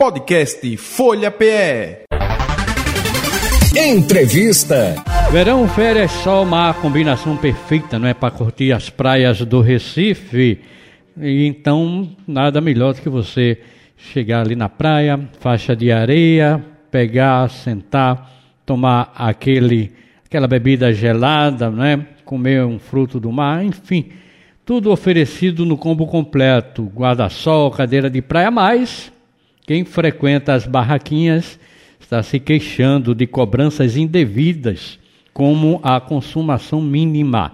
Podcast Folha PE. Entrevista. Verão, férias, sol, mar, combinação perfeita, não é? Para curtir as praias do Recife. E então, nada melhor do que você chegar ali na praia, faixa de areia, pegar, sentar, tomar aquele, aquela bebida gelada, né? Comer um fruto do mar, enfim. Tudo oferecido no combo completo: guarda-sol, cadeira de praia, mais quem frequenta as barraquinhas está se queixando de cobranças indevidas, como a consumação mínima.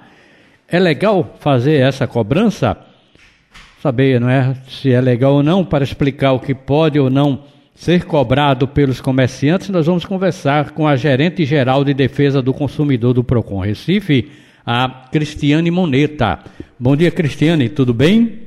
É legal fazer essa cobrança? Saber, não é? Se é legal ou não, para explicar o que pode ou não ser cobrado pelos comerciantes, nós vamos conversar com a gerente geral de defesa do consumidor do Procon Recife, a Cristiane Moneta. Bom dia, Cristiane, tudo bem?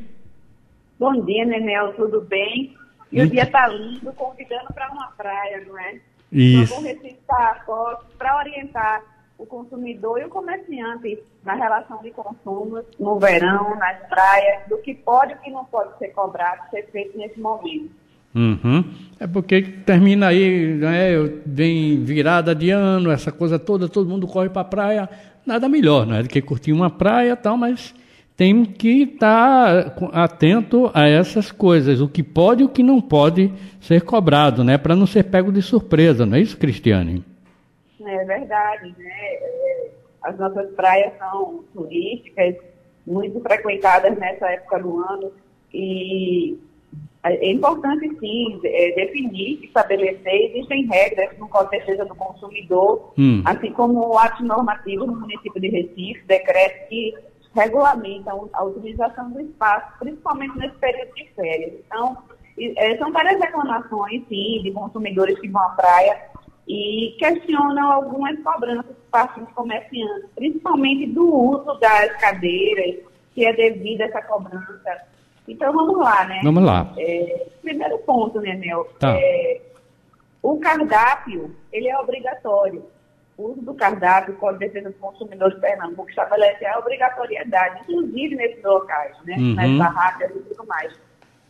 Bom dia, Nenel, tudo bem? E o dia está lindo, convidando para uma praia, não é? Isso. Então, recitar fotos para orientar o consumidor e o comerciante na relação de consumo no verão, nas praias, do que pode e o que não pode ser cobrado, ser feito nesse momento. Uhum. É porque termina aí, né, vem virada de ano, essa coisa toda, todo mundo corre para a praia, nada melhor, né, do que curtir uma praia e tal, mas tem que estar tá atento a essas coisas, o que pode e o que não pode ser cobrado, né? Para não ser pego de surpresa, não é isso, Cristiane? É verdade, né? É, as nossas praias são turísticas, muito frequentadas nessa época do ano e é importante sim é, definir, estabelecer, existem regras no Código de Defesa do Consumidor, hum. assim como o ato normativo no município de Recife, decreto que regulamentam a utilização do espaço, principalmente nesse período de férias. Então, é, são várias reclamações, sim, de consumidores que vão à praia e questionam algumas cobranças por parte dos comerciantes, principalmente do uso das cadeiras, que é devido a essa cobrança. Então, vamos lá, né? Vamos lá. É, primeiro ponto, né, Nel? Tá. É, o cardápio, ele é obrigatório uso do cardápio, o Código de Defesa do Consumidor de Pernambuco estabelece a obrigatoriedade, inclusive nesses locais, né, uhum. nas barracas e tudo mais.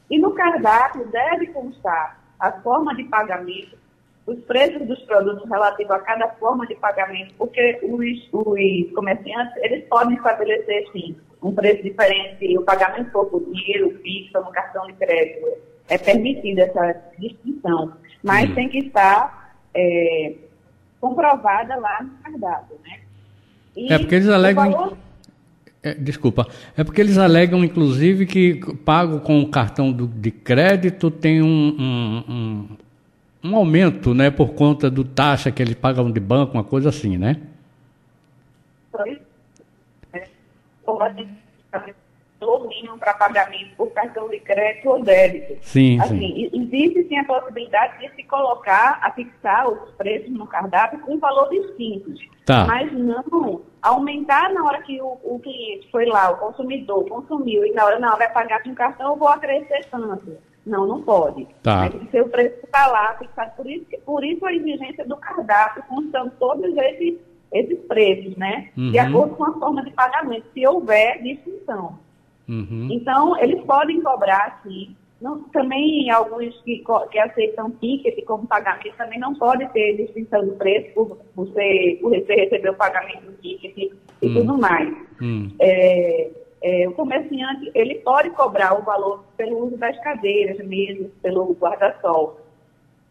E no cardápio deve constar a forma de pagamento, os preços dos produtos relativos a cada forma de pagamento, porque os, os comerciantes, eles podem estabelecer, sim, um preço diferente se o pagamento for por dinheiro, fixo, no cartão de crédito. É permitida essa distinção, mas uhum. tem que estar... É, comprovada lá no cardápio, né? E é porque eles alegam... Valor... É, desculpa, é porque eles alegam, inclusive, que pago com o cartão do, de crédito tem um, um, um, um, aumento, né, por conta do taxa que eles pagam de banco, uma coisa assim, né? Pode ou mínimo para pagamento por cartão de crédito ou débito. Sim, assim, sim. Existe sim a possibilidade de se colocar, a fixar os preços no cardápio com valor distinto. Tá. Mas não aumentar na hora que o, o, cliente foi lá, o consumidor consumiu, e na hora não vai pagar com cartão, eu vou acrescer tanto. Não, não pode. Tá. Tem que ser o preço que está lá fixado. Por isso, por isso a exigência do cardápio, constando todos esses, esses preços, né? Uhum. De acordo com a forma de pagamento, se houver distinção. Uhum. Então, eles podem cobrar, sim. Não, também alguns que, que aceitam ticket como pagamento também não pode ter distinção de preço por, ser, por você receber o pagamento do ticket e, hum. tudo mais. Hum. É, é, o comerciante ele pode cobrar o valor pelo uso das cadeiras mesmo, pelo guarda-sol.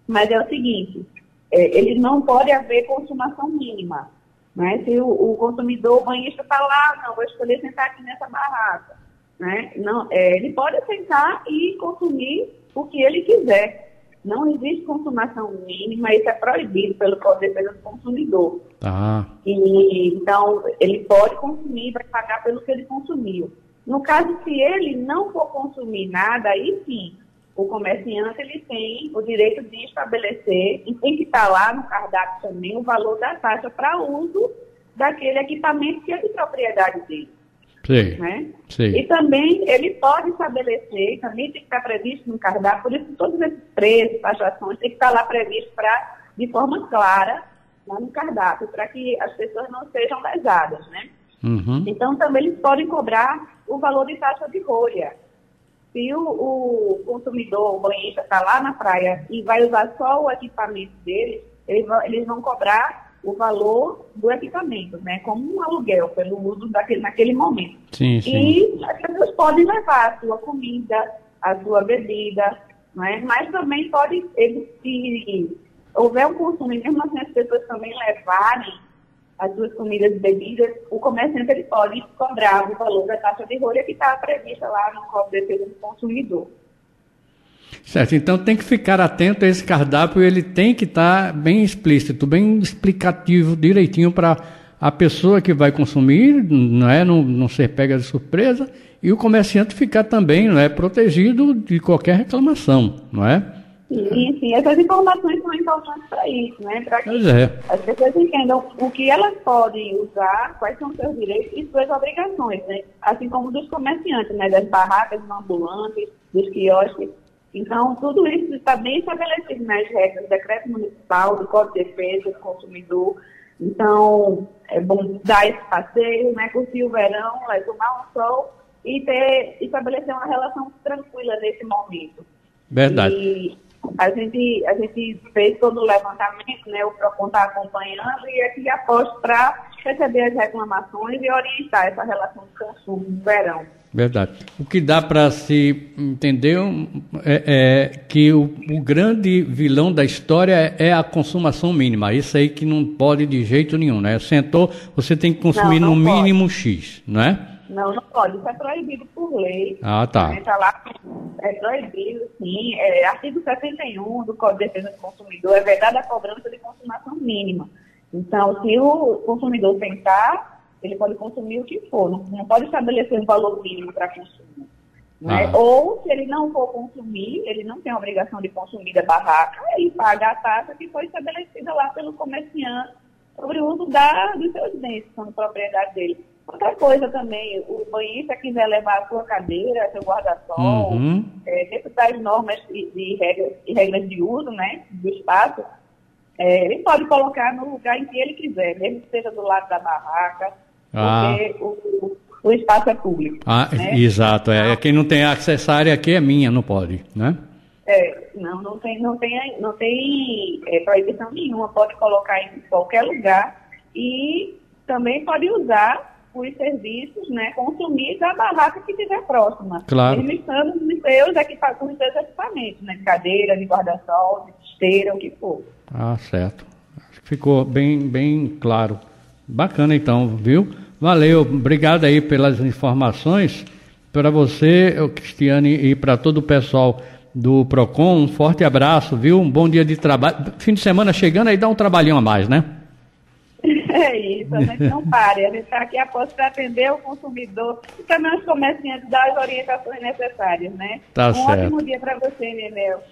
Mas é o seguinte, é, ele não pode haver consumação mínima. Né? Se o, o consumidor, o banhista está lá, não, vou escolher sentar aqui nessa barraca né? Não, é, ele pode sentar e consumir o que ele quiser. Não existe consumação mínima, isso é proibido pelo Código de Defesa do Consumidor. Tá. E, então, ele pode consumir, vai pagar pelo que ele consumiu. No caso, se ele não for consumir nada, aí sim, o comerciante ele tem o direito de estabelecer, e tem que estar lá no cardápio também, o valor da taxa para uso daquele equipamento que é de propriedade dele. Sim. Né? Sim. E também ele pode estabelecer, também tem que estar previsto no cardápio, por isso todos esses preços, taxações, tem que estar lá previsto pra, de forma clara lá no cardápio, para que as pessoas não sejam lesadas, né? Uhum. Então também eles podem cobrar o valor de taxa de rolha. se o, o consumidor, o banhista, está lá na praia e vai usar só o equipamento dele, eles vão, eles vão cobrar o valor do equipamento, né? Como um aluguel, pelo uso daquele, naquele momento. Sim, sim. E as pessoas podem levar a sua comida, a sua bebida, né? mas também pode, ele, se houver um consumo, e mesmo assim as pessoas também levarem as suas comidas e bebidas, o comerciante ele pode cobrar o valor da taxa de rolha que está prevista lá no Código de Defesa do Consumidor. Certo, então tem que ficar atento a esse cardápio, ele tem que estar tá bem explícito, bem explicativo, direitinho para a pessoa que vai consumir, não é, não, não ser pega de surpresa, e o comerciante ficar também, não é, protegido de qualquer reclamação, não é? Sim, sim, essas informações são importantes para isso, né? Para que é. as pessoas entendam o que elas podem usar, quais são seus direitos e suas obrigações, né? Assim como dos comerciantes, né? Das barracas, dos ambulantes, dos quiosques. Então, tudo isso está bem estabelecido nas regras do decreto municipal, do Código de Defesa do Consumidor. Então, é bom dar esse passeio, né? Curtir o verão, né? tomar um sol e ter, estabelecer uma relação tranquila nesse momento. Verdade. E, a gente, a gente fez todo o levantamento, né? O PROCON está acompanhando e aqui aposto para receber as reclamações e orientar essa relação de consumo no verão. Verdade. O que dá para se entender é, é que o, o, grande vilão da história é a consumação mínima. Isso aí que não pode de jeito nenhum, né? Sentou, você tem que consumir não, não no pode. mínimo X, não é? Não, não pode. Isso é proibido por lei. Ah, tá. Tá lá, é proibido, sim. É, artigo 71 do Código de Defesa do Consumidor é vedada a cobrança de consumação mínima. Então, se o consumidor tentar, ele pode consumir o que for. Não, não pode estabelecer um valor mínimo para consumo. Né? Ah. Ou, se ele não for consumir, ele não tem a obrigação de consumir da barraca, ele paga a taxa que foi estabelecida lá pelo comerciante sobre o uso da, dos seus bens, que são propriedade dele. Outra coisa também, o banhista quiser levar a sua cadeira, seu guarda-sol, uhum. é, dentro das normas de, de, regras, de regras de uso né, do espaço, é, ele pode colocar no lugar em que ele quiser, mesmo que seja do lado da barraca, ah. porque o, o, espaço é público. Ah, né? exato. É. Quem não tem acesso à área aqui é minha, não pode, né? É, não, não tem, não tem, não tem é, proibição nenhuma, pode colocar em qualquer lugar e também pode usar os serviços, né, consumir da barraca que estiver próxima. Claro. Limitando os seus, equipamentos, os seus equipamentos, né, de cadeira, de guarda-sol, de esteira, o que for. Ah, certo. Ficou bem, bem claro. Bacana então, viu? Valeu, obrigado aí pelas informações. Para você, Cristiane, e para todo o pessoal do PROCON, um forte abraço, viu? Um bom dia de trabalho. Fim de semana chegando aí, dá um trabalhinho a mais, né? É isso, a gente não pare. A gente está aqui após para atender o consumidor e também os comerciantes das orientações necessárias, né? Tá um certo. ótimo dia para você, Nenel.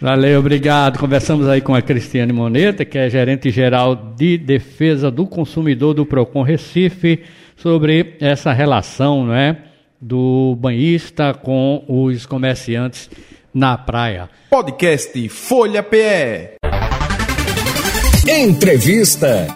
Valeu, obrigado. Conversamos aí com a Cristiane Moneta, que é gerente geral de defesa do consumidor do Procon Recife, sobre essa relação, não é, do banhista com os comerciantes na praia. Podcast Folha PE. Entrevista.